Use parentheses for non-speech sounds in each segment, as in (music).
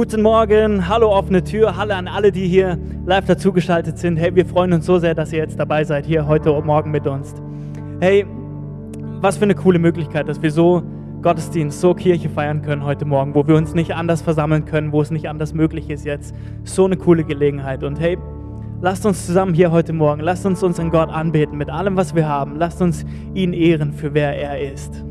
Guten Morgen, hallo offene Tür, hallo an alle, die hier live dazugeschaltet sind. Hey, wir freuen uns so sehr, dass ihr jetzt dabei seid, hier heute Morgen mit uns. Hey, was für eine coole Möglichkeit, dass wir so Gottesdienst, so Kirche feiern können heute Morgen, wo wir uns nicht anders versammeln können, wo es nicht anders möglich ist jetzt. So eine coole Gelegenheit. Und hey, lasst uns zusammen hier heute Morgen, lasst uns unseren Gott anbeten mit allem, was wir haben. Lasst uns ihn ehren für wer er ist.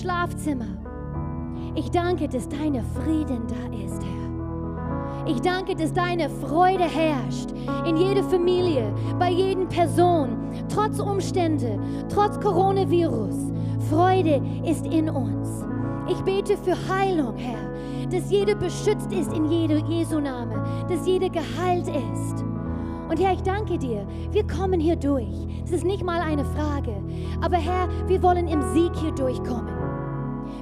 Schlafzimmer. Ich danke, dass deine Frieden da ist, Herr. Ich danke, dass deine Freude herrscht in jeder Familie, bei jedem Person, trotz Umstände, trotz Coronavirus. Freude ist in uns. Ich bete für Heilung, Herr, dass jeder beschützt ist in jede, Jesu Name, dass jeder geheilt ist. Und Herr, ich danke dir. Wir kommen hier durch. Es ist nicht mal eine Frage. Aber Herr, wir wollen im Sieg hier durchkommen.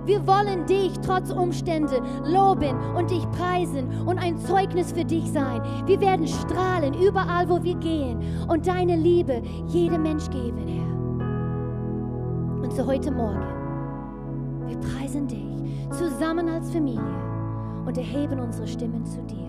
Wir wollen dich trotz Umstände loben und dich preisen und ein Zeugnis für dich sein. Wir werden strahlen überall, wo wir gehen und deine Liebe jedem Mensch geben, Herr. Und so heute Morgen, wir preisen dich zusammen als Familie und erheben unsere Stimmen zu dir.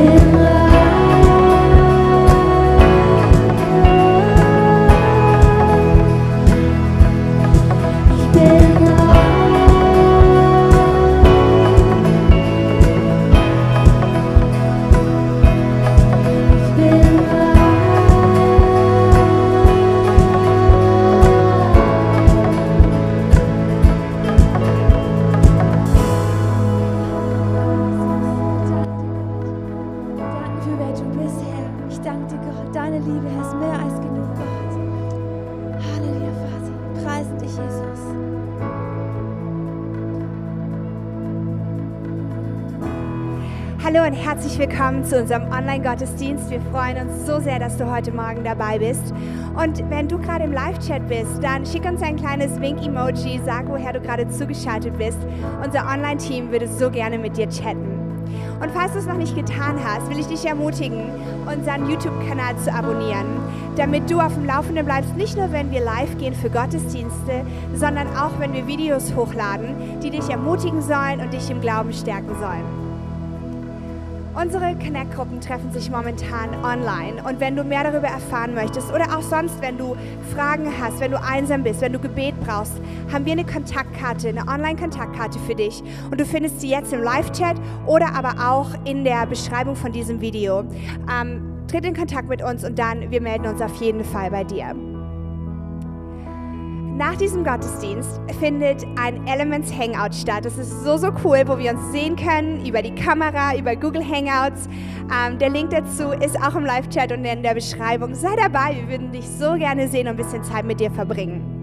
in the zu unserem Online-Gottesdienst. Wir freuen uns so sehr, dass du heute Morgen dabei bist. Und wenn du gerade im Live-Chat bist, dann schick uns ein kleines Wink-Emoji, sag, woher du gerade zugeschaltet bist. Unser Online-Team würde so gerne mit dir chatten. Und falls du es noch nicht getan hast, will ich dich ermutigen, unseren YouTube-Kanal zu abonnieren, damit du auf dem Laufenden bleibst, nicht nur wenn wir live gehen für Gottesdienste, sondern auch wenn wir Videos hochladen, die dich ermutigen sollen und dich im Glauben stärken sollen. Unsere Connect-Gruppen treffen sich momentan online. Und wenn du mehr darüber erfahren möchtest oder auch sonst, wenn du Fragen hast, wenn du einsam bist, wenn du Gebet brauchst, haben wir eine Kontaktkarte, eine Online-Kontaktkarte für dich. Und du findest sie jetzt im Live-Chat oder aber auch in der Beschreibung von diesem Video. Ähm, tritt in Kontakt mit uns und dann, wir melden uns auf jeden Fall bei dir. Nach diesem Gottesdienst findet ein Elements Hangout statt. Das ist so, so cool, wo wir uns sehen können über die Kamera, über Google Hangouts. Ähm, der Link dazu ist auch im Live-Chat und in der Beschreibung. Sei dabei, wir würden dich so gerne sehen und ein bisschen Zeit mit dir verbringen.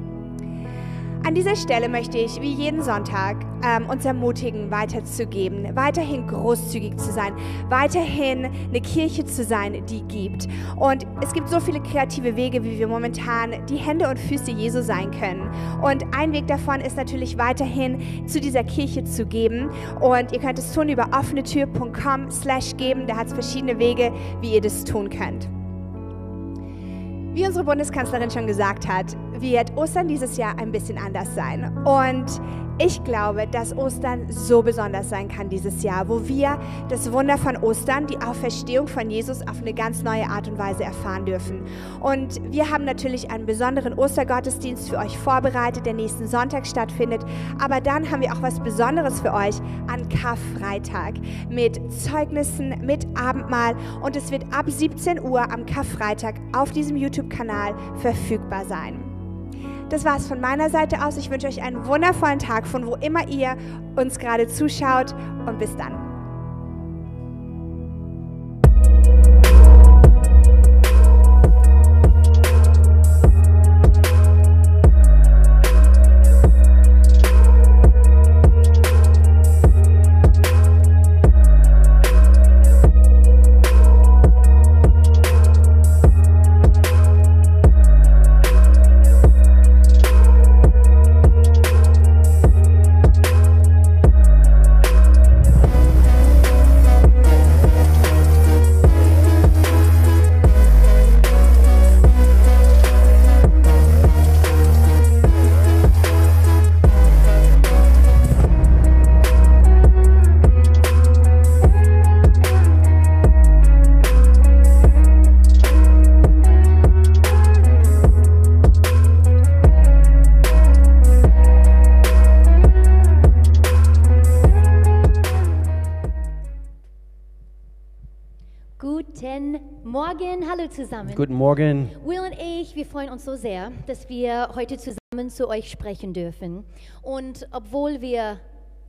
An dieser Stelle möchte ich, wie jeden Sonntag, ähm, uns ermutigen, weiterzugeben, weiterhin großzügig zu sein, weiterhin eine Kirche zu sein, die gibt. Und es gibt so viele kreative Wege, wie wir momentan die Hände und Füße Jesu sein können. Und ein Weg davon ist natürlich weiterhin zu dieser Kirche zu geben. Und ihr könnt es tun über offenetür.com slash geben. Da hat es verschiedene Wege, wie ihr das tun könnt. Wie unsere Bundeskanzlerin schon gesagt hat, wird Ostern dieses Jahr ein bisschen anders sein. Und ich glaube, dass Ostern so besonders sein kann dieses Jahr, wo wir das Wunder von Ostern, die Auferstehung von Jesus auf eine ganz neue Art und Weise erfahren dürfen. Und wir haben natürlich einen besonderen Ostergottesdienst für euch vorbereitet, der nächsten Sonntag stattfindet. Aber dann haben wir auch was Besonderes für euch an Karfreitag mit Zeugnissen, mit Abendmahl. Und es wird ab 17 Uhr am Karfreitag auf diesem YouTube-Kanal verfügbar sein. Das war es von meiner Seite aus. Ich wünsche euch einen wundervollen Tag, von wo immer ihr uns gerade zuschaut. Und bis dann. Zusammen. Guten Morgen. Will und ich, wir freuen uns so sehr, dass wir heute zusammen zu euch sprechen dürfen. Und obwohl wir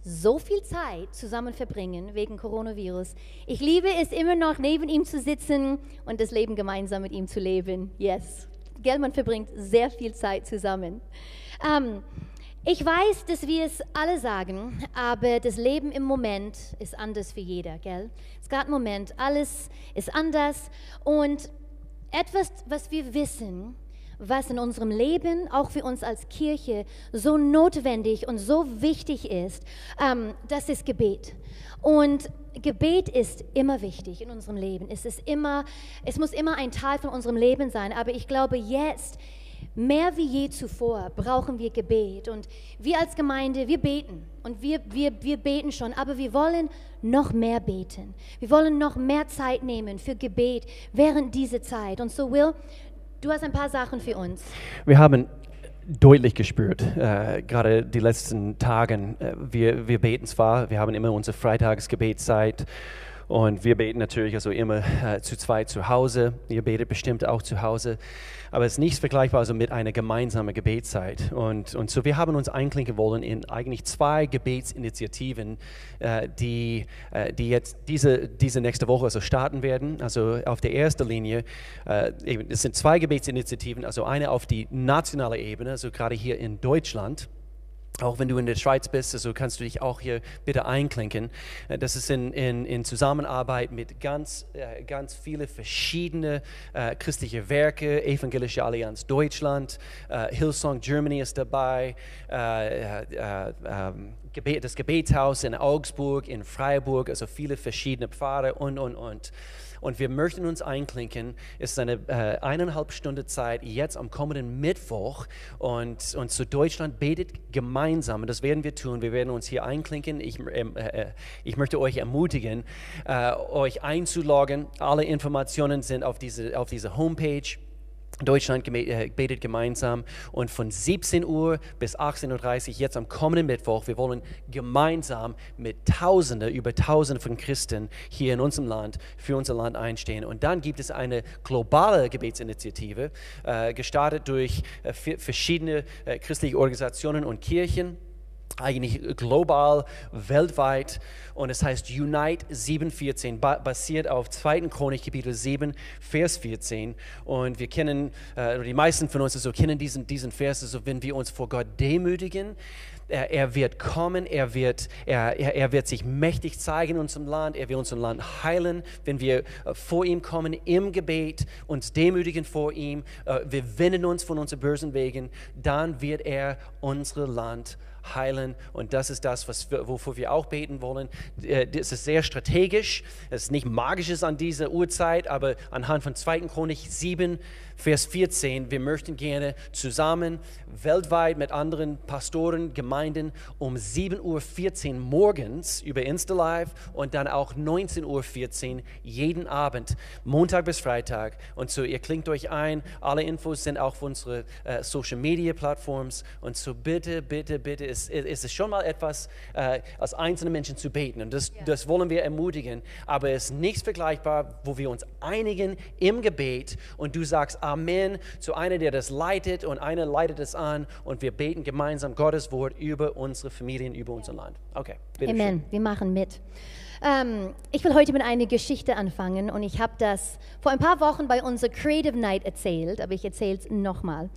so viel Zeit zusammen verbringen wegen Coronavirus, ich liebe es immer noch, neben ihm zu sitzen und das Leben gemeinsam mit ihm zu leben. Yes. Gell, man verbringt sehr viel Zeit zusammen. Ähm, ich weiß, dass wir es alle sagen, aber das Leben im Moment ist anders für jeder, gell? Es ist gerade ein Moment, alles ist anders und etwas, was wir wissen, was in unserem Leben, auch für uns als Kirche, so notwendig und so wichtig ist, ähm, das ist Gebet. Und Gebet ist immer wichtig in unserem Leben. Es ist immer, es muss immer ein Teil von unserem Leben sein. Aber ich glaube, jetzt Mehr wie je zuvor brauchen wir Gebet. Und wir als Gemeinde, wir beten. Und wir, wir, wir beten schon, aber wir wollen noch mehr beten. Wir wollen noch mehr Zeit nehmen für Gebet während dieser Zeit. Und so, Will, du hast ein paar Sachen für uns. Wir haben deutlich gespürt, äh, gerade die letzten Tage. Äh, wir, wir beten zwar, wir haben immer unsere Freitagsgebetszeit. Und wir beten natürlich also immer äh, zu zweit zu Hause. Ihr betet bestimmt auch zu Hause. Aber es ist nichts vergleichbar also mit einer gemeinsamen Gebetszeit. Und, und so wir haben uns einklinken wollen in eigentlich zwei Gebetsinitiativen, äh, die, äh, die jetzt diese, diese nächste Woche also starten werden. Also auf der ersten Linie, äh, es sind zwei Gebetsinitiativen, also eine auf die nationale Ebene, also gerade hier in Deutschland Auch wenn du in der Schweiz bist, also kannst du dich auch hier bitte einklinken. Äh, Das ist in, in, in Zusammenarbeit mit ganz, äh, ganz viele verschiedene äh, christliche Werke, Evangelische Allianz Deutschland, äh, Hillsong Germany ist dabei, äh, äh, ähm, das Gebetshaus in Augsburg, in Freiburg, also viele verschiedene Pfarre und, und, und. Und wir möchten uns einklinken. Es ist eine äh, eineinhalb Stunde Zeit jetzt am kommenden Mittwoch. Und, und zu Deutschland betet gemeinsam. Und das werden wir tun. Wir werden uns hier einklinken. Ich, ähm, äh, äh, ich möchte euch ermutigen, äh, euch einzuloggen. Alle Informationen sind auf diese, auf diese Homepage. Deutschland äh, betet gemeinsam und von 17 Uhr bis 18.30 Uhr jetzt am kommenden Mittwoch, wir wollen gemeinsam mit Tausende, über Tausende von Christen hier in unserem Land für unser Land einstehen. Und dann gibt es eine globale Gebetsinitiative, äh, gestartet durch äh, verschiedene christliche Organisationen und Kirchen eigentlich global, weltweit und es heißt Unite 7.14, ba basiert auf 2. Chronik Kapitel 7, Vers 14 und wir kennen, äh, die meisten von uns so kennen diesen, diesen Vers, also wenn wir uns vor Gott demütigen, er, er wird kommen, er wird, er, er wird sich mächtig zeigen in unserem Land, er wird unser Land heilen, wenn wir äh, vor ihm kommen im Gebet, uns demütigen vor ihm, äh, wir wenden uns von unseren bösen Wegen, dann wird er unser Land heilen und das ist das, was wir, wofür wir auch beten wollen. Äh, Das ist sehr strategisch, es ist nicht magisches an dieser Uhrzeit, aber anhand von 2. Chronik 7, Vers 14, wir möchten gerne zusammen weltweit mit anderen Pastoren, Gemeinden um 7.14 Uhr morgens über Insta Live und dann auch 19.14 Uhr jeden Abend, Montag bis Freitag. Und so, ihr klingt euch ein, alle Infos sind auch auf unsere äh, Social Media Plattforms. Und so bitte, bitte, bitte, es, es ist schon mal etwas, äh, als einzelne Menschen zu beten. Und das, das wollen wir ermutigen. Aber es ist nichts vergleichbar, wo wir uns einigen im Gebet und du sagst Amen zu einer, der das leitet und einer leitet es an und wir beten gemeinsam Gottes Wort über unsere Familien, über unser Land. Okay, bitte schön. Amen, wir machen mit. Ähm, ich will heute mit einer Geschichte anfangen und ich habe das vor ein paar Wochen bei unserer Creative Night erzählt, aber ich erzähle es nochmal.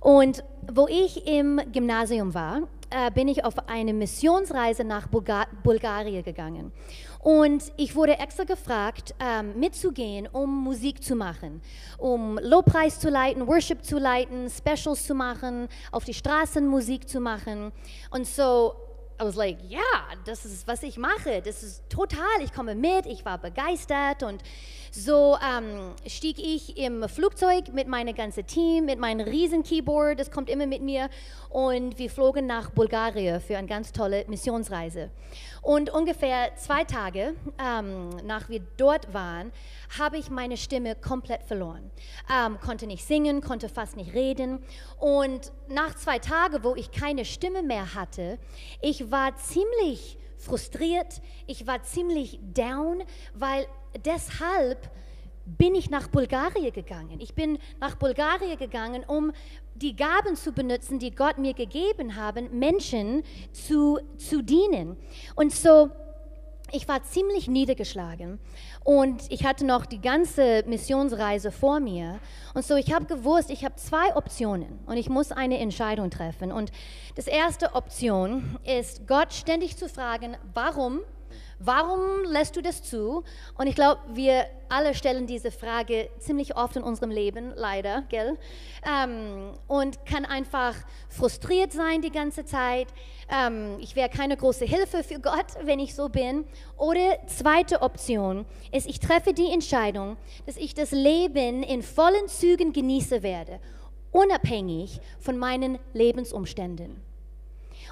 Und wo ich im Gymnasium war, äh, bin ich auf eine Missionsreise nach Bulga Bulgarien gegangen. Und ich wurde extra gefragt, ähm, mitzugehen, um Musik zu machen, um Lobpreis zu leiten, Worship zu leiten, Specials zu machen, auf die Straßen Musik zu machen. Und so I was like, ja, das ist, was ich mache. Das ist total, ich komme mit, ich war begeistert. Und so ähm, stieg ich im Flugzeug mit meinem ganzen Team, mit meinem riesen Keyboard, das kommt immer mit mir. Und wir flogen nach Bulgarien für eine ganz tolle Missionsreise. Und ungefähr zwei Tage, ähm, nach wir dort waren, habe ich meine Stimme komplett verloren. Ähm, konnte nicht singen, konnte fast nicht reden. Und nach zwei Tagen, wo ich keine Stimme mehr hatte, ich war ziemlich frustriert, ich war ziemlich down, weil deshalb bin ich nach Bulgarien gegangen. Ich bin nach Bulgarien gegangen, um die Gaben zu benutzen, die Gott mir gegeben haben, Menschen zu, zu dienen. Und so, ich war ziemlich niedergeschlagen und ich hatte noch die ganze Missionsreise vor mir. Und so, ich habe gewusst, ich habe zwei Optionen und ich muss eine Entscheidung treffen. Und das erste Option ist, Gott ständig zu fragen, warum Warum lässt du das zu? Und ich glaube, wir alle stellen diese Frage ziemlich oft in unserem Leben, leider, gell? Ähm, und kann einfach frustriert sein die ganze Zeit. Ähm, ich wäre keine große Hilfe für Gott, wenn ich so bin. Oder zweite Option ist, ich treffe die Entscheidung, dass ich das Leben in vollen Zügen genießen werde, unabhängig von meinen Lebensumständen.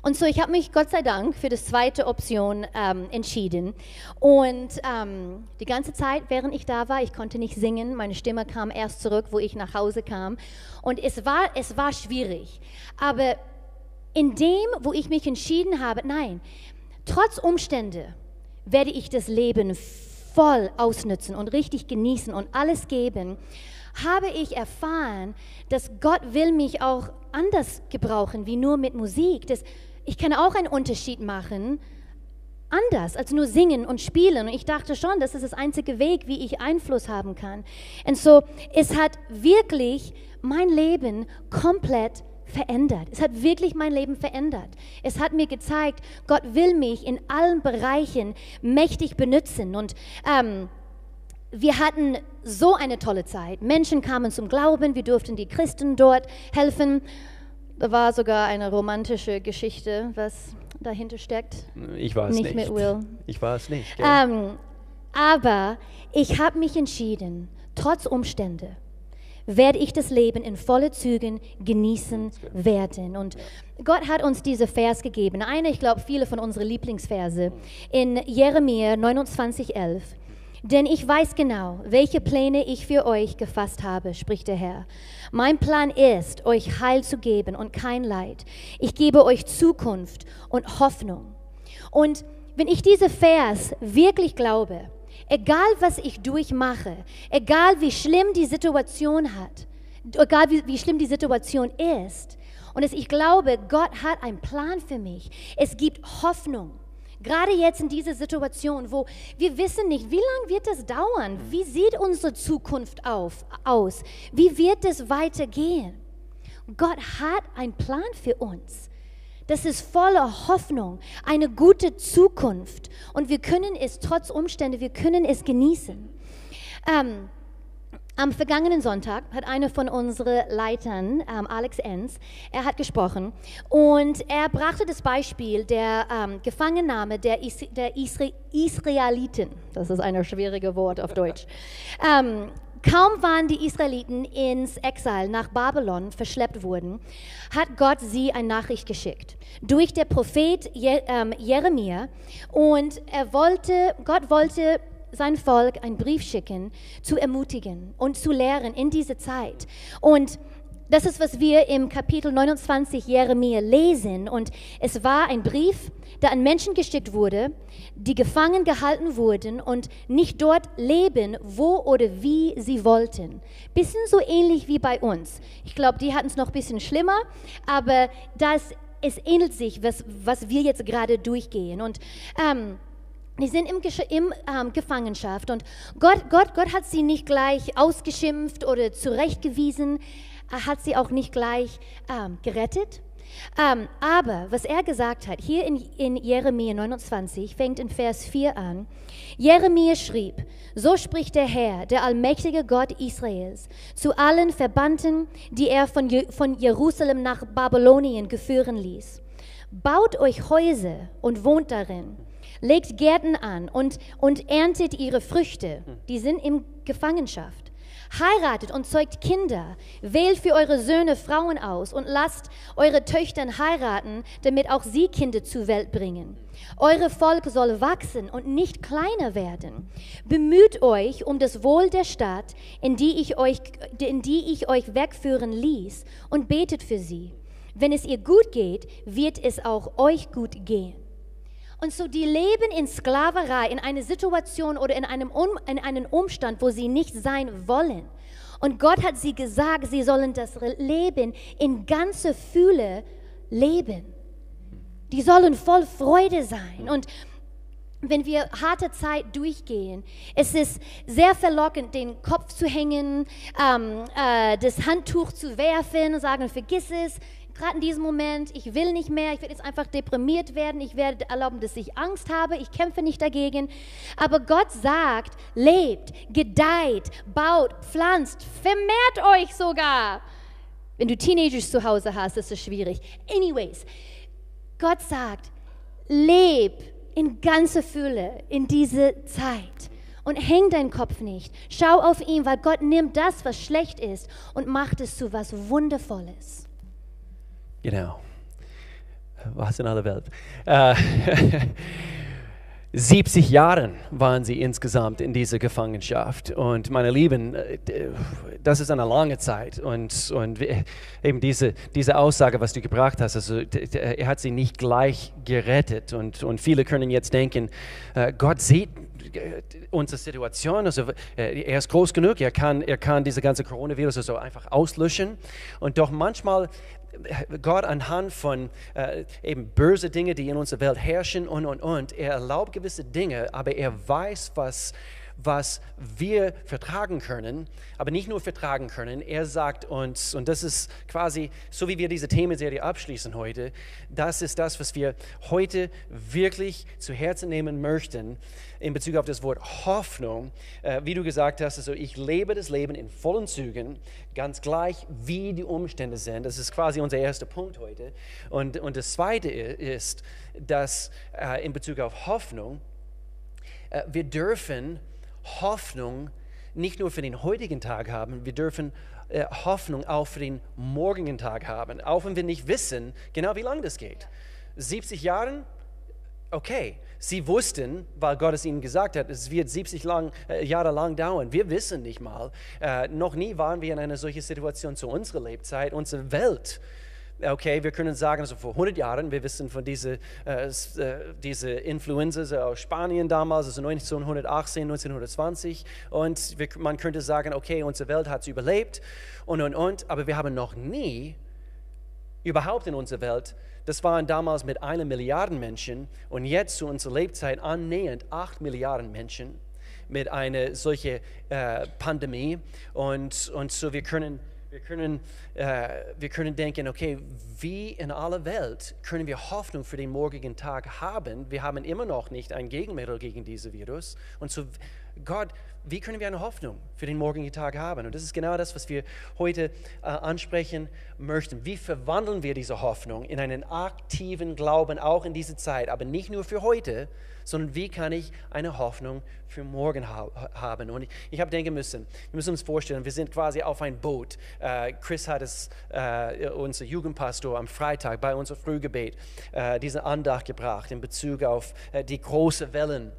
Und so, ich habe mich Gott sei Dank für die zweite Option ähm, entschieden. Und ähm, die ganze Zeit, während ich da war, ich konnte nicht singen. Meine Stimme kam erst zurück, wo ich nach Hause kam. Und es war, es war schwierig. Aber in dem, wo ich mich entschieden habe, nein, trotz Umstände werde ich das Leben voll ausnutzen und richtig genießen und alles geben, habe ich erfahren, dass Gott will mich auch anders gebrauchen, wie nur mit Musik. Das, ich kann auch einen Unterschied machen, anders als nur singen und spielen. Und ich dachte schon, das ist das einzige Weg, wie ich Einfluss haben kann. Und so, es hat wirklich mein Leben komplett verändert. Es hat wirklich mein Leben verändert. Es hat mir gezeigt, Gott will mich in allen Bereichen mächtig benutzen. Und ähm, wir hatten so eine tolle Zeit. Menschen kamen zum Glauben, wir durften die Christen dort helfen. Da war sogar eine romantische Geschichte, was dahinter steckt. Ich war es Nicht nicht. mit Will. Ich war es nicht. Ähm, aber ich habe mich entschieden, trotz Umstände werde ich das Leben in volle Zügen genießen werden. Und Gott hat uns diese Vers gegeben. Eine, ich glaube, viele von unseren Lieblingsverse in Jeremia 29, 11. Denn ich weiß genau, welche Pläne ich für euch gefasst habe, spricht der Herr. Mein Plan ist, euch Heil zu geben und kein Leid. Ich gebe euch Zukunft und Hoffnung. Und wenn ich diese Vers wirklich glaube, egal was ich durchmache, egal wie schlimm die Situation hat, egal wie, wie schlimm die Situation ist, und es, ich glaube, Gott hat einen Plan für mich. Es gibt Hoffnung. Gerade jetzt in dieser Situation, wo wir wissen nicht, wie lange wird es dauern? Wie sieht unsere Zukunft auf, aus? Wie wird es weitergehen? Gott hat einen Plan für uns. Das ist voller Hoffnung, eine gute Zukunft. Und wir können es trotz Umstände, wir können es genießen. Ähm, am vergangenen Sonntag hat einer von unseren Leitern, ähm, Alex Enns, er hat gesprochen und er brachte das Beispiel der ähm, Gefangennahme der, Is der Isra Israeliten. Das ist ein schwieriges Wort auf Deutsch. (laughs) Ähm, Kaum waren die Israeliten ins Exil nach Babylon verschleppt wurden, hat Gott sie eine Nachricht geschickt durch der Prophet Je ähm, Jeremia und er wollte, Gott wollte sein Volk einen Brief schicken, zu ermutigen und zu lehren in dieser Zeit. Und das ist, was wir im Kapitel 29 Jeremia lesen. Und es war ein Brief, der an Menschen geschickt wurde, die gefangen gehalten wurden und nicht dort leben, wo oder wie sie wollten. Bisschen so ähnlich wie bei uns. Ich glaube, die hatten es noch ein bisschen schlimmer, aber das, es ähnelt sich, was, was wir jetzt gerade durchgehen. Und ähm, die sind im, im ähm, Gefangenschaft und Gott, Gott, Gott hat sie nicht gleich ausgeschimpft oder zurechtgewiesen, er hat sie auch nicht gleich ähm, gerettet. Ähm, aber was er gesagt hat, hier in, in Jeremia 29, fängt in Vers 4 an. Jeremia schrieb, so spricht der Herr, der allmächtige Gott Israels, zu allen Verbannten, die er von, Je von Jerusalem nach Babylonien geführen ließ. Baut euch Häuser und wohnt darin. Legt Gärten an und, und erntet ihre Früchte. Die sind in Gefangenschaft. Heiratet und zeugt Kinder. Wählt für eure Söhne Frauen aus und lasst eure Töchter heiraten, damit auch sie Kinder zur Welt bringen. Eure Volk soll wachsen und nicht kleiner werden. Bemüht euch um das Wohl der Stadt, in die ich euch, in die ich euch wegführen ließ, und betet für sie. Wenn es ihr gut geht, wird es auch euch gut gehen. Und so die leben in Sklaverei, in einer Situation oder in einem, um, in einem Umstand, wo sie nicht sein wollen. Und Gott hat sie gesagt, sie sollen das Leben in ganzer Fülle leben. Die sollen voll Freude sein. Und wenn wir harte Zeit durchgehen, es ist sehr verlockend, den Kopf zu hängen, ähm, äh, das Handtuch zu werfen, sagen, vergiss es. Gerade in diesem Moment, ich will nicht mehr, ich werde jetzt einfach deprimiert werden, ich werde erlauben, dass ich Angst habe, ich kämpfe nicht dagegen. Aber Gott sagt, lebt, gedeiht, baut, pflanzt, vermehrt euch sogar. Wenn du Teenagers zu Hause hast, ist es schwierig. Anyways, Gott sagt, leb in ganzer Fülle in diese Zeit und häng deinen Kopf nicht. Schau auf ihn, weil Gott nimmt das, was schlecht ist und macht es zu was Wundervolles. Genau. Was in aller Welt. Äh, (laughs) 70 Jahre waren sie insgesamt in dieser Gefangenschaft. Und meine Lieben, äh, das ist eine lange Zeit. Und, und eben diese, diese Aussage, was du gebracht hast, also, er hat sie nicht gleich gerettet. Und, und viele können jetzt denken, äh, Gott sieht unsere Situation, also er ist groß genug, er kann, er kann diese ganze Coronavirus also einfach auslöschen. Und doch manchmal Gott anhand von äh, eben böse Dinge, die in unserer Welt herrschen und und und, er erlaubt gewisse Dinge, aber er weiß, was was wir vertragen können, aber nicht nur vertragen können. Er sagt uns, und das ist quasi, so wie wir diese Themenserie abschließen heute, das ist das, was wir heute wirklich zu Herzen nehmen möchten in Bezug auf das Wort Hoffnung. Äh, wie du gesagt hast, also ich lebe das Leben in vollen Zügen, ganz gleich wie die Umstände sind. Das ist quasi unser erster Punkt heute. Und, und das Zweite ist, dass äh, in Bezug auf Hoffnung, äh, wir dürfen Hoffnung nicht nur für den heutigen Tag haben, wir dürfen äh, Hoffnung auch für den morgigen Tag haben, auch wenn wir nicht wissen, genau wie lange das geht. 70 Jahre, okay. Sie wussten, weil Gott es ihnen gesagt hat, es wird 70 lang, äh, Jahre lang dauern. Wir wissen nicht mal. Äh, noch nie waren wir in einer solchen Situation zu unserer Lebzeit. Unsere Welt Okay, wir können sagen, also vor 100 Jahren, wir wissen von dieser äh, äh, diese Influenza aus Spanien damals, also 1918, 1920, und wir, man könnte sagen, okay, unsere Welt hat es überlebt und, und, und, aber wir haben noch nie überhaupt in unserer Welt, das waren damals mit einer Milliarde Menschen und jetzt zu unserer Lebzeit annähernd 8 Milliarden Menschen mit einer solchen äh, Pandemie. Und, und so wir können wir können, äh, wir können denken, okay, wie in aller Welt können wir Hoffnung für den morgigen Tag haben? Wir haben immer noch nicht ein Gegenmittel gegen dieses Virus. Und so, Gott, wie können wir eine Hoffnung für den morgigen Tag haben? Und das ist genau das, was wir heute äh, ansprechen möchten. Wie verwandeln wir diese Hoffnung in einen aktiven Glauben auch in diese Zeit, aber nicht nur für heute, sondern wie kann ich eine Hoffnung für morgen ha haben? Und ich, ich habe denken müssen, wir müssen uns vorstellen, wir sind quasi auf ein Boot. Äh, Chris hat es, äh, unser Jugendpastor, am Freitag bei unserem Frühgebet äh, diese Andacht gebracht in Bezug auf äh, die großen Wellen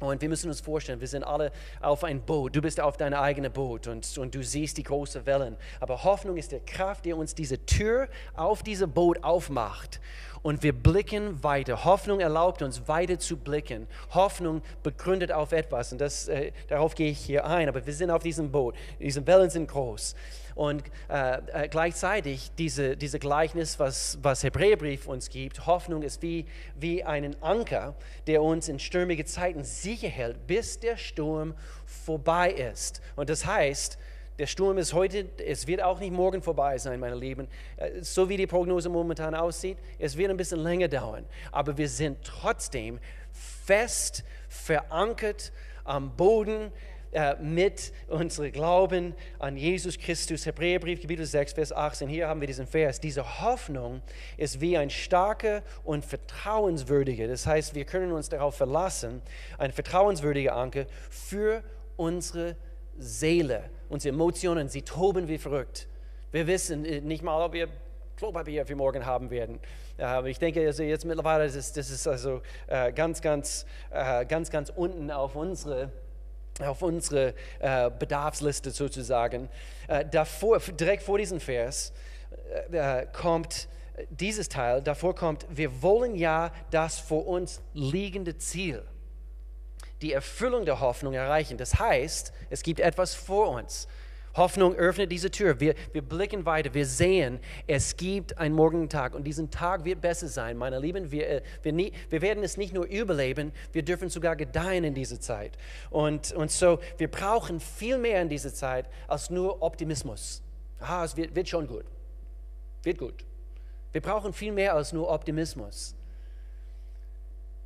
und wir müssen uns vorstellen, wir sind alle auf ein Boot. Du bist auf deinem eigenen Boot und, und du siehst die großen Wellen. Aber Hoffnung ist die Kraft, die uns diese Tür auf diesem Boot aufmacht. Und wir blicken weiter. Hoffnung erlaubt uns weiter zu blicken. Hoffnung begründet auf etwas. Und das, äh, darauf gehe ich hier ein. Aber wir sind auf diesem Boot. Diese Wellen sind groß. Und äh, äh, gleichzeitig diese, diese Gleichnis, was, was Hebräerbrief uns gibt, Hoffnung ist wie, wie ein Anker, der uns in stürmigen Zeiten sicher hält, bis der Sturm vorbei ist. Und das heißt, der Sturm ist heute, es wird auch nicht morgen vorbei sein, meine Lieben. Äh, so wie die Prognose momentan aussieht, es wird ein bisschen länger dauern. Aber wir sind trotzdem fest verankert am Boden äh, mit unserem Glauben an Jesus Christus. Hebräerbrief, Kapitel 6, Vers 18. Hier haben wir diesen Vers. Diese Hoffnung ist wie ein starker und vertrauenswürdiger. Das heißt, wir können uns darauf verlassen, ein vertrauenswürdiger Anker für unsere Seele. Unsere Emotionen, sie toben wie verrückt. Wir wissen äh, nicht mal, ob wir Klopapier für morgen haben werden. Aber ich denke, also jetzt mittlerweile das ist das ist also äh, ganz, ganz, äh, ganz, ganz unten auf unsere auf unsere äh, Bedarfsliste sozusagen. Äh, davor, direkt vor diesem Vers äh, kommt dieses Teil, davor kommt, wir wollen ja das vor uns liegende Ziel, die Erfüllung der Hoffnung erreichen. Das heißt, es gibt etwas vor uns. Hoffnung öffnet diese Tür. Wir, wir blicken weiter. Wir sehen, es gibt einen morgigen Tag und diesen Tag wird besser sein, meine Lieben. Wir, äh, wir, nie, wir werden es nicht nur überleben, wir dürfen sogar gedeihen in dieser Zeit. Und, und so, wir brauchen viel mehr in dieser Zeit als nur Optimismus. Ah, es wird, wird schon gut. Wird gut. Wir brauchen viel mehr als nur Optimismus.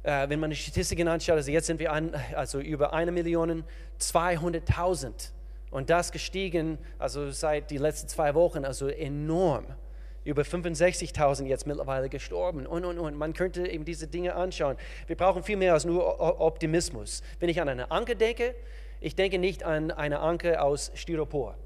Äh, wenn man die Statistiken anschaut, also jetzt sind wir an, also über eine Million 200.000 und das gestiegen, also seit die letzten zwei Wochen, also enorm. Über 65.000 jetzt mittlerweile gestorben und, und, und. Man könnte eben diese Dinge anschauen. Wir brauchen viel mehr als nur Optimismus. Wenn ich an eine Anke denke, ich denke nicht an eine Anke aus Styropor.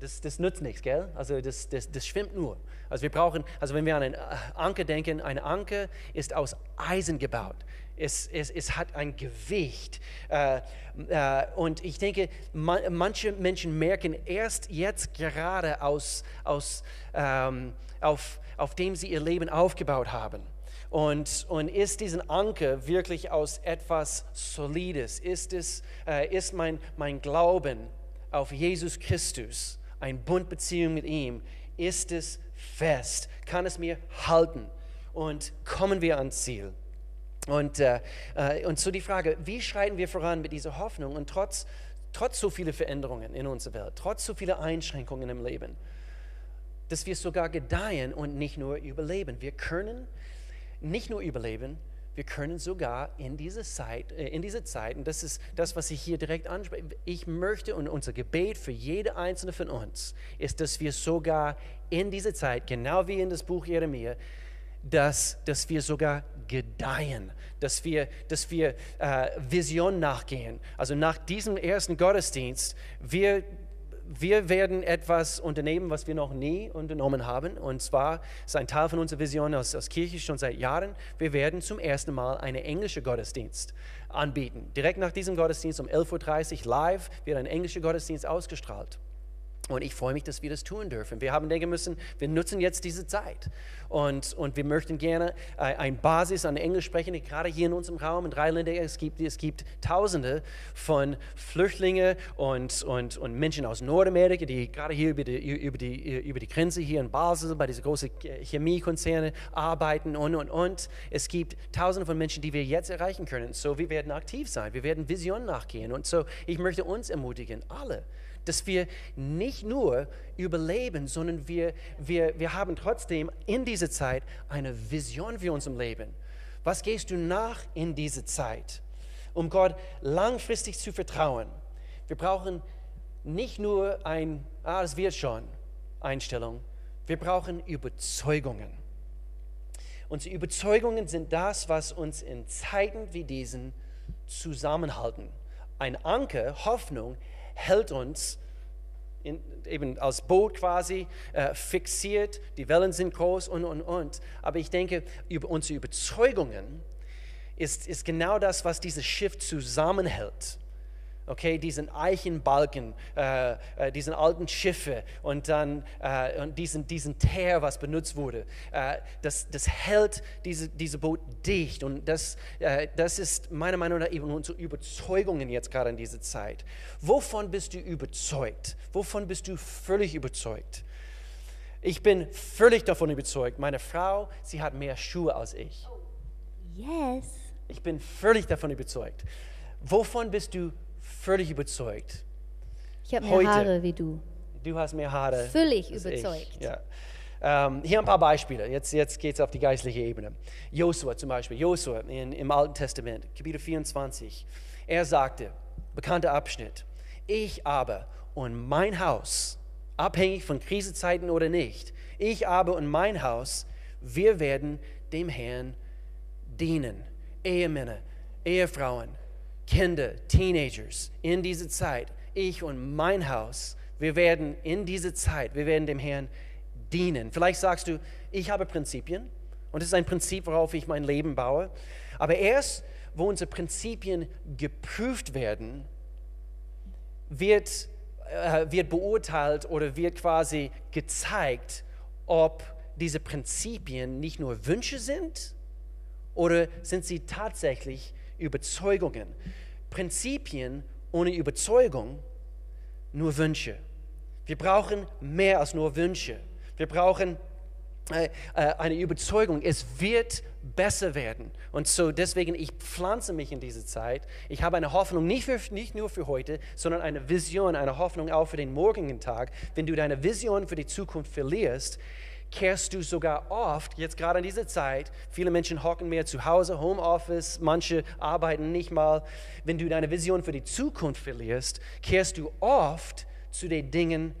Das, das nützt nichts, gell? Also das, das, das schwimmt nur. Also wir brauchen, also wenn wir an eine Anke denken, eine Anke ist aus Eisen gebaut. Es, es, es hat ein Gewicht. Äh, äh, und ich denke, man, manche Menschen merken erst jetzt gerade aus, aus ähm, auf, auf dem sie ihr Leben aufgebaut haben. Und, und ist diesen Anker wirklich aus etwas Solides? Ist, es, äh, ist mein, mein Glauben auf Jesus Christus eine Bundbeziehung mit ihm, ist es fest, kann es mir halten und kommen wir ans Ziel. Und, äh, äh, und so die Frage, wie schreiten wir voran mit dieser Hoffnung und trotz, trotz so vieler Veränderungen in unserer Welt, trotz so vieler Einschränkungen im Leben, dass wir sogar gedeihen und nicht nur überleben. Wir können nicht nur überleben, wir können sogar in diese Zeit, äh, in diese Zeit, und das ist das, was ich hier direkt anspreche, ich möchte und unser Gebet für jede einzelne von uns ist, dass wir sogar in dieser Zeit, genau wie in das Buch Jeremia, dass, dass wir sogar gedeihen, dass wir, dass wir äh, Vision nachgehen. Also nach diesem ersten Gottesdienst, wir wir werden etwas unternehmen, was wir noch nie unternommen haben. Und zwar ist ein Teil von unserer Vision aus, aus Kirche schon seit Jahren. Wir werden zum ersten Mal einen englischen Gottesdienst anbieten. Direkt nach diesem Gottesdienst um 11.30 Uhr live wird ein englischer Gottesdienst ausgestrahlt. Und ich freue mich, dass wir das tun dürfen. Wir haben denken müssen, wir nutzen jetzt diese Zeit. Und, und wir möchten gerne äh, eine Basis an Englisch sprechen. Gerade hier in unserem Raum in Rheinland, es gibt, es gibt Tausende von Flüchtlingen und, und, und Menschen aus Nordamerika, die gerade hier über die, über, die, über die Grenze hier in Basel bei diesen großen Chemiekonzernen arbeiten und, und, und. Es gibt Tausende von Menschen, die wir jetzt erreichen können. So, wir werden aktiv sein. Wir werden Vision nachgehen. Und so, ich möchte uns ermutigen, alle, dass wir nicht nur überleben, sondern wir, wir, wir haben trotzdem in dieser Zeit eine Vision für unser Leben. Was gehst du nach in diese Zeit, um Gott langfristig zu vertrauen? Wir brauchen nicht nur ein, ah, es wird schon, Einstellung. Wir brauchen Überzeugungen. Unsere Überzeugungen sind das, was uns in Zeiten wie diesen zusammenhalten. Ein Anker, Hoffnung, hält uns in, eben als Boot quasi äh, fixiert, die Wellen sind groß und, und, und. Aber ich denke, über unsere Überzeugungen ist, ist genau das, was dieses Schiff zusammenhält okay, diesen Eichenbalken, äh, äh, diesen alten Schiffe und dann äh, und diesen, diesen Teer, was benutzt wurde, äh, das, das hält diese, diese Boot dicht und das, äh, das ist meiner Meinung nach eben unsere Überzeugungen jetzt gerade in dieser Zeit. Wovon bist du überzeugt? Wovon bist du völlig überzeugt? Ich bin völlig davon überzeugt, meine Frau, sie hat mehr Schuhe als ich. Yes. Ich bin völlig davon überzeugt. Wovon bist du völlig überzeugt. Ich habe mehr. Haare wie du. Du hast mehr Haare. Völlig überzeugt. Ich. Ja. Ähm, hier ein paar Beispiele. Jetzt, jetzt geht es auf die geistliche Ebene. Josua zum Beispiel. Josua im Alten Testament, Kapitel 24. Er sagte, bekannter Abschnitt, ich aber und mein Haus, abhängig von Krisenzeiten oder nicht, ich aber und mein Haus, wir werden dem Herrn dienen. Ehemänner, Ehefrauen, Kinder, Teenagers in dieser Zeit, ich und mein Haus, wir werden in dieser Zeit, wir werden dem Herrn dienen. Vielleicht sagst du, ich habe Prinzipien und es ist ein Prinzip, worauf ich mein Leben baue. Aber erst, wo unsere Prinzipien geprüft werden, wird, äh, wird beurteilt oder wird quasi gezeigt, ob diese Prinzipien nicht nur Wünsche sind oder sind sie tatsächlich Überzeugungen. Prinzipien ohne Überzeugung nur Wünsche. Wir brauchen mehr als nur Wünsche. Wir brauchen äh, äh, eine Überzeugung, es wird besser werden. Und so deswegen, ich pflanze mich in diese Zeit. Ich habe eine Hoffnung, nicht, für, nicht nur für heute, sondern eine Vision, eine Hoffnung auch für den morgigen Tag. Wenn du deine Vision für die Zukunft verlierst, kehrst du sogar oft, jetzt gerade in dieser Zeit, viele Menschen hocken mehr zu Hause, Homeoffice, manche arbeiten nicht mal. Wenn du deine Vision für die Zukunft verlierst, kehrst du oft zu den Dingen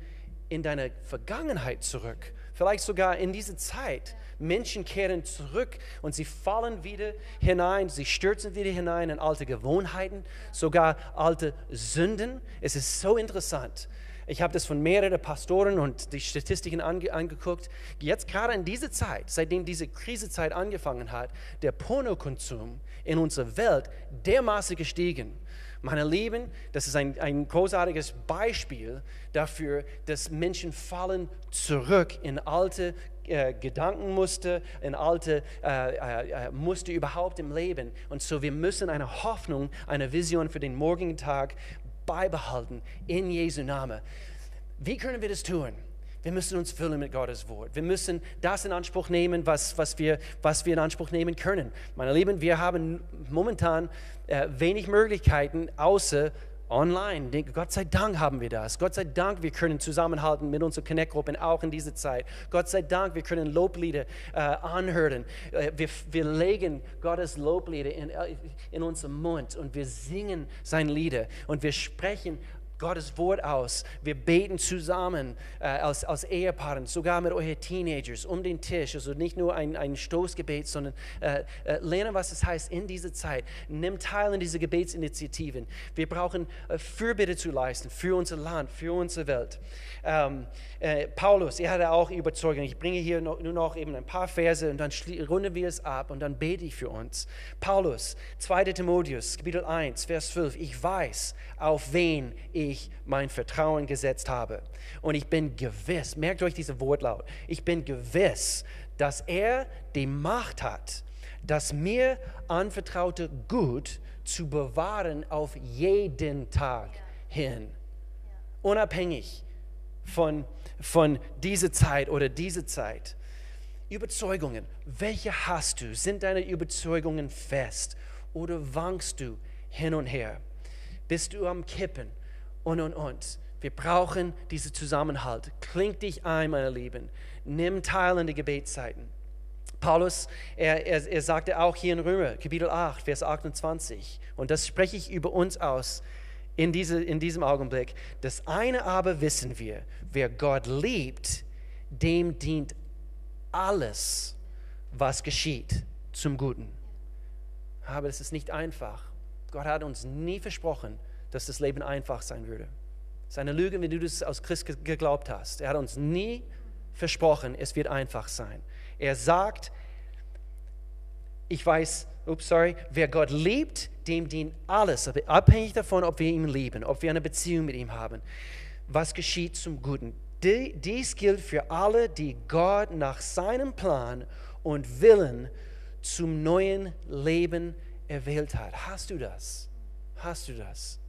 in deiner Vergangenheit zurück. Vielleicht sogar in diese Zeit. Menschen kehren zurück und sie fallen wieder hinein, sie stürzen wieder hinein in alte Gewohnheiten, sogar alte Sünden. Es ist so interessant. Ich habe das von mehreren Pastoren und die Statistiken ange angeguckt. Jetzt gerade in dieser Zeit, seitdem diese Krisezeit angefangen hat, der Pornokonsum in unserer Welt dermaßen gestiegen. Meine Lieben, das ist ein, ein großartiges Beispiel dafür, dass Menschen fallen zurück in alte äh, Gedankenmuster, in alte äh, äh, Muster überhaupt im Leben. Und so, wir müssen eine Hoffnung, eine Vision für den morgigen Tag beibehalten in Jesu Namen. Wie können wir das tun? Wir müssen uns füllen mit Gottes Wort. Wir müssen das in Anspruch nehmen, was, was, wir, was wir in Anspruch nehmen können. Meine Lieben, wir haben momentan äh, wenig Möglichkeiten, außer online. Gott sei Dank haben wir das. Gott sei Dank, wir können zusammenhalten mit unseren Connect-Gruppen, auch in dieser Zeit. Gott sei Dank, wir können Loblieder äh, anhören. Äh, wir, wir legen Gottes Loblieder in, äh, in unseren Mund und wir singen seine Lieder und wir sprechen Gottes Wort aus. Wir beten zusammen äh, als, als Ehepaaren, sogar mit euren Teenagers um den Tisch. Also nicht nur ein, ein Stoßgebet, sondern äh, äh, lernen, was es heißt in dieser Zeit. Nimm teil in diese Gebetsinitiativen. Wir brauchen äh, Fürbitte zu leisten für unser Land, für unsere Welt. Ähm, äh, Paulus, er hatte auch Überzeugung. Ich bringe hier noch, nur noch eben ein paar Verse und dann runden wir es ab und dann bete ich für uns. Paulus, 2. Timotheus, Kapitel 1, Vers 12. Ich weiß, auf wen ich mein Vertrauen gesetzt habe. Und ich bin gewiss, merkt euch diese Wortlaut, ich bin gewiss, dass er die Macht hat, das mir anvertraute Gut zu bewahren auf jeden Tag hin. Unabhängig von, von dieser Zeit oder dieser Zeit. Überzeugungen, welche hast du? Sind deine Überzeugungen fest oder wankst du hin und her? Bist du am Kippen und und und? Wir brauchen diesen Zusammenhalt. Kling dich ein, meine Lieben. Nimm teil an die Gebetszeiten. Paulus, er, er, er sagte auch hier in Römer, Kapitel 8, Vers 28, und das spreche ich über uns aus in, diese, in diesem Augenblick. Das eine aber wissen wir, wer Gott liebt, dem dient alles, was geschieht, zum Guten. Aber es ist nicht einfach. Gott hat uns nie versprochen, dass das Leben einfach sein würde. Es ist eine Lüge, wenn du das aus Christ geglaubt hast. Er hat uns nie versprochen, es wird einfach sein. Er sagt, ich weiß, ups, sorry, wer Gott liebt, dem dient alles, abhängig davon, ob wir ihn lieben, ob wir eine Beziehung mit ihm haben. Was geschieht zum Guten? Dies gilt für alle, die Gott nach seinem Plan und Willen zum neuen Leben erwählt hat. Hast du das? Hast du das?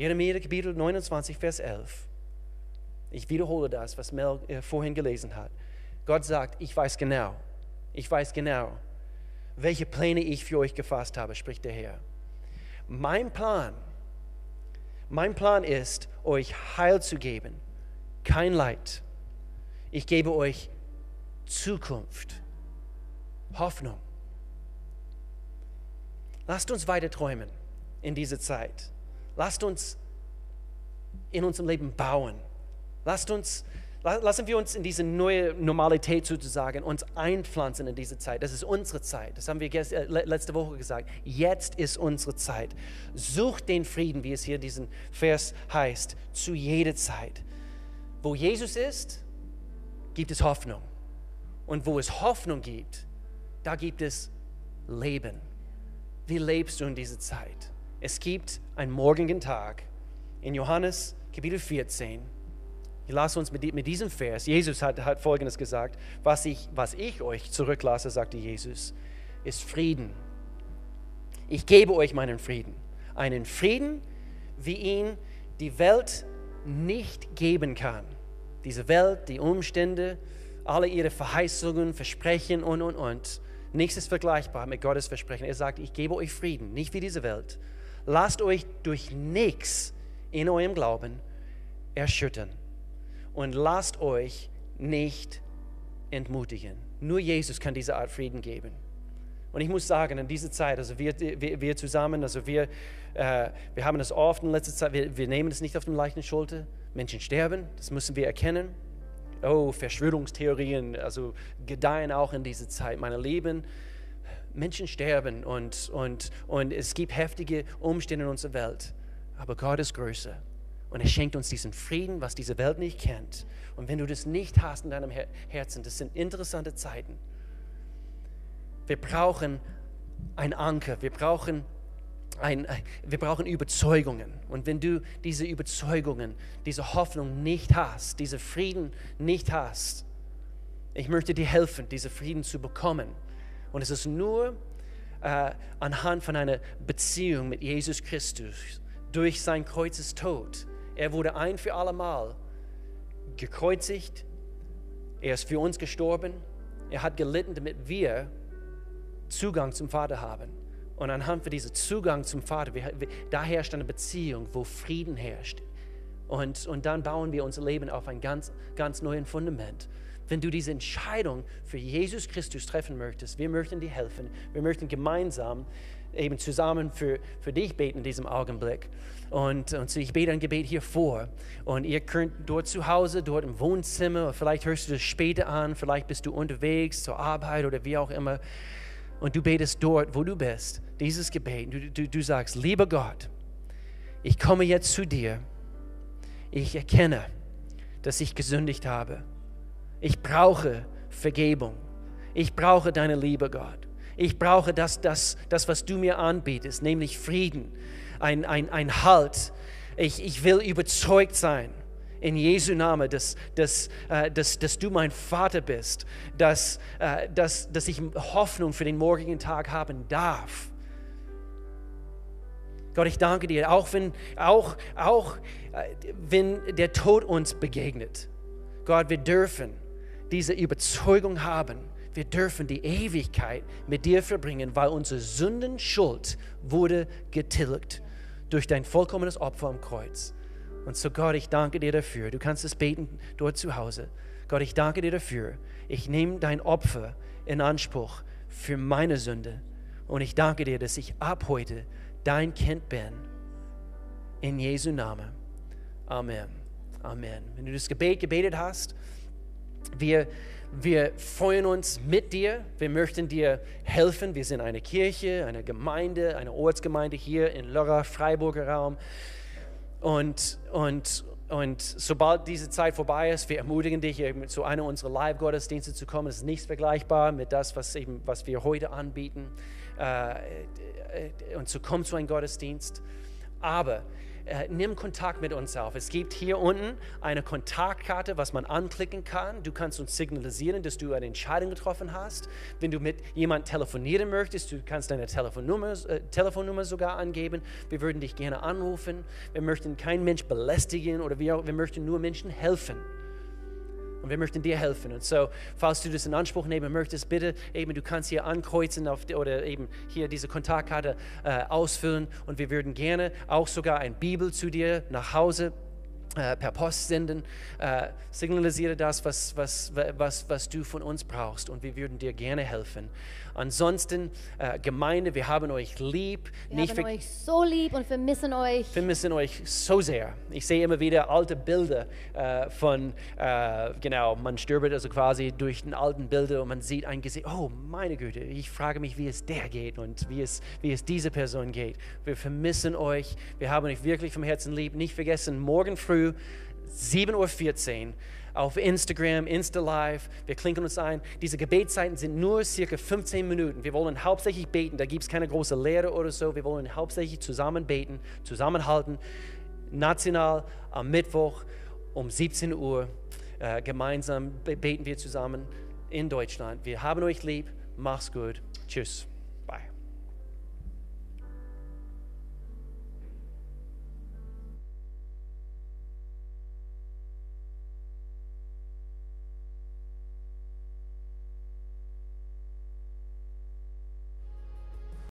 Jeremia Kapitel 29, Vers 11. Ich wiederhole das, was Mel äh, vorhin gelesen hat. Gott sagt, ich weiß genau, ich weiß genau, welche Pläne ich für euch gefasst habe, spricht der Herr. Mein Plan, mein Plan ist, euch Heil zu geben, kein Leid. Ich gebe euch Zukunft, Hoffnung. Lasst uns weiter träumen in dieser Zeit. Lasst uns in unserem Leben bauen. Lasst uns Lassen wir uns in diese neue Normalität sozusagen uns einpflanzen in diese Zeit. Das ist unsere Zeit. Das haben wir äh, letzte Woche gesagt. Jetzt ist unsere Zeit. Sucht den Frieden, wie es hier diesen Vers heißt, zu jeder Zeit. Wo Jesus ist, gibt es Hoffnung. Und wo es Hoffnung gibt, da gibt es Leben. Wie lebst du in dieser Zeit? Es gibt einen morgigen Tag. In Johannes Kapitel 14 Lass uns mit, mit diesem Vers, Jesus hat, hat Folgendes gesagt, was ich, was ich euch zurücklasse, sagte Jesus, ist Frieden. Ich gebe euch meinen Frieden. Einen Frieden, wie ihn die Welt nicht geben kann. Diese Welt, die Umstände, alle ihre Verheißungen, Versprechen und, und, und. Nichts ist vergleichbar mit Gottes Versprechen. Er sagt, ich gebe euch Frieden, nicht wie diese Welt. Lasst euch durch nichts in eurem Glauben erschüttern und lasst euch nicht entmutigen. Nur Jesus kann diese Art Frieden geben. Und ich muss sagen, in dieser Zeit, also wir, wir, wir zusammen, also wir, äh, wir haben das oft in letzter Zeit, wir, wir nehmen es nicht auf den leichten Schulter. Menschen sterben, das müssen wir erkennen. Oh, Verschwörungstheorien, also gedeihen auch in dieser Zeit. Meine Lieben, Menschen sterben und, und, und es gibt heftige Umstände in unserer Welt. Aber Gott ist größer. Und er schenkt uns diesen Frieden, was diese Welt nicht kennt. Und wenn du das nicht hast in deinem Herzen, das sind interessante Zeiten. Wir brauchen ein Anker, wir brauchen, ein, wir brauchen Überzeugungen. Und wenn du diese Überzeugungen, diese Hoffnung nicht hast, diese Frieden nicht hast, ich möchte dir helfen, diese Frieden zu bekommen. Und es ist nur äh, anhand von einer Beziehung mit Jesus Christus durch sein Kreuzes Tod er wurde ein für allemal gekreuzigt, Er ist für uns gestorben. Er hat gelitten, damit wir Zugang zum Vater haben. Und anhand von diesem Zugang zum Vater, wir, wir, da herrscht eine Beziehung, wo Frieden herrscht. Und, und dann bauen wir unser Leben auf ein ganz, ganz neues Fundament. Wenn du diese Entscheidung für Jesus Christus treffen möchtest, wir möchten dir helfen. Wir möchten gemeinsam eben zusammen für, für dich beten in diesem Augenblick. Und, und so ich bete ein Gebet hier vor. Und ihr könnt dort zu Hause, dort im Wohnzimmer, vielleicht hörst du das später an, vielleicht bist du unterwegs zur Arbeit oder wie auch immer. Und du betest dort, wo du bist, dieses Gebet. Du, du, du sagst, lieber Gott, ich komme jetzt zu dir. Ich erkenne, dass ich gesündigt habe. Ich brauche Vergebung. Ich brauche deine Liebe, Gott. Ich brauche das, das, das was du mir anbietest, nämlich Frieden, ein, ein, ein Halt. Ich, ich will überzeugt sein in Jesu Namen, dass, dass, äh, dass, dass du mein Vater bist, dass, äh, dass, dass ich Hoffnung für den morgigen Tag haben darf. Gott, ich danke dir, auch wenn, auch, auch, äh, wenn der Tod uns begegnet. Gott, wir dürfen diese Überzeugung haben, wir dürfen die Ewigkeit mit dir verbringen, weil unsere Sündenschuld wurde getilgt durch dein vollkommenes Opfer am Kreuz. Und so Gott, ich danke dir dafür. Du kannst es beten dort zu Hause. Gott, ich danke dir dafür. Ich nehme dein Opfer in Anspruch für meine Sünde. Und ich danke dir, dass ich ab heute dein Kind bin. In Jesu Namen. Amen. Amen. Wenn du das Gebet gebetet hast, wir wir freuen uns mit dir. Wir möchten dir helfen. Wir sind eine Kirche, eine Gemeinde, eine Ortsgemeinde hier in Lörrach, Freiburger Raum. Und, und, und sobald diese Zeit vorbei ist, wir ermutigen dich, zu einer unserer Live-Gottesdienste zu kommen. Es ist nichts vergleichbar mit das, was, was wir heute anbieten. Äh, äh und zu kommen zu einem Gottesdienst. Aber äh, nimm Kontakt mit uns auf. Es gibt hier unten eine Kontaktkarte, was man anklicken kann. Du kannst uns signalisieren, dass du eine Entscheidung getroffen hast. Wenn du mit jemandem telefonieren möchtest, du kannst deine Telefonnummer, äh, Telefonnummer sogar angeben. Wir würden dich gerne anrufen. Wir möchten keinen Mensch belästigen oder wir, wir möchten nur Menschen helfen. Und wir möchten dir helfen. Und so, falls du das in Anspruch nehmen möchtest, bitte eben, du kannst hier ankreuzen auf oder eben hier diese Kontaktkarte äh, ausfüllen. Und wir würden gerne auch sogar ein Bibel zu dir nach Hause äh, per Post senden. Äh, signalisiere das, was, was, was, was du von uns brauchst. Und wir würden dir gerne helfen. Ansonsten, äh, Gemeinde, wir haben euch lieb. Wir Nicht haben euch so lieb und vermissen euch. vermissen euch so sehr. Ich sehe immer wieder alte Bilder äh, von, äh, genau, man stöbert also quasi durch den alten Bilder und man sieht ein Gesicht. Oh, meine Güte, ich frage mich, wie es der geht und wie es, wie es diese Person geht. Wir vermissen euch. Wir haben euch wirklich vom Herzen lieb. Nicht vergessen, morgen früh, 7.14 Uhr auf Instagram, Insta Live. Wir klinken uns ein. Diese Gebetszeiten sind nur circa 15 Minuten. Wir wollen hauptsächlich beten. Da gibt es keine große Lehre oder so. Wir wollen hauptsächlich zusammen beten, zusammenhalten. National am Mittwoch um 17 Uhr. Äh, gemeinsam be- beten wir zusammen in Deutschland. Wir haben euch lieb. Mach's gut. Tschüss.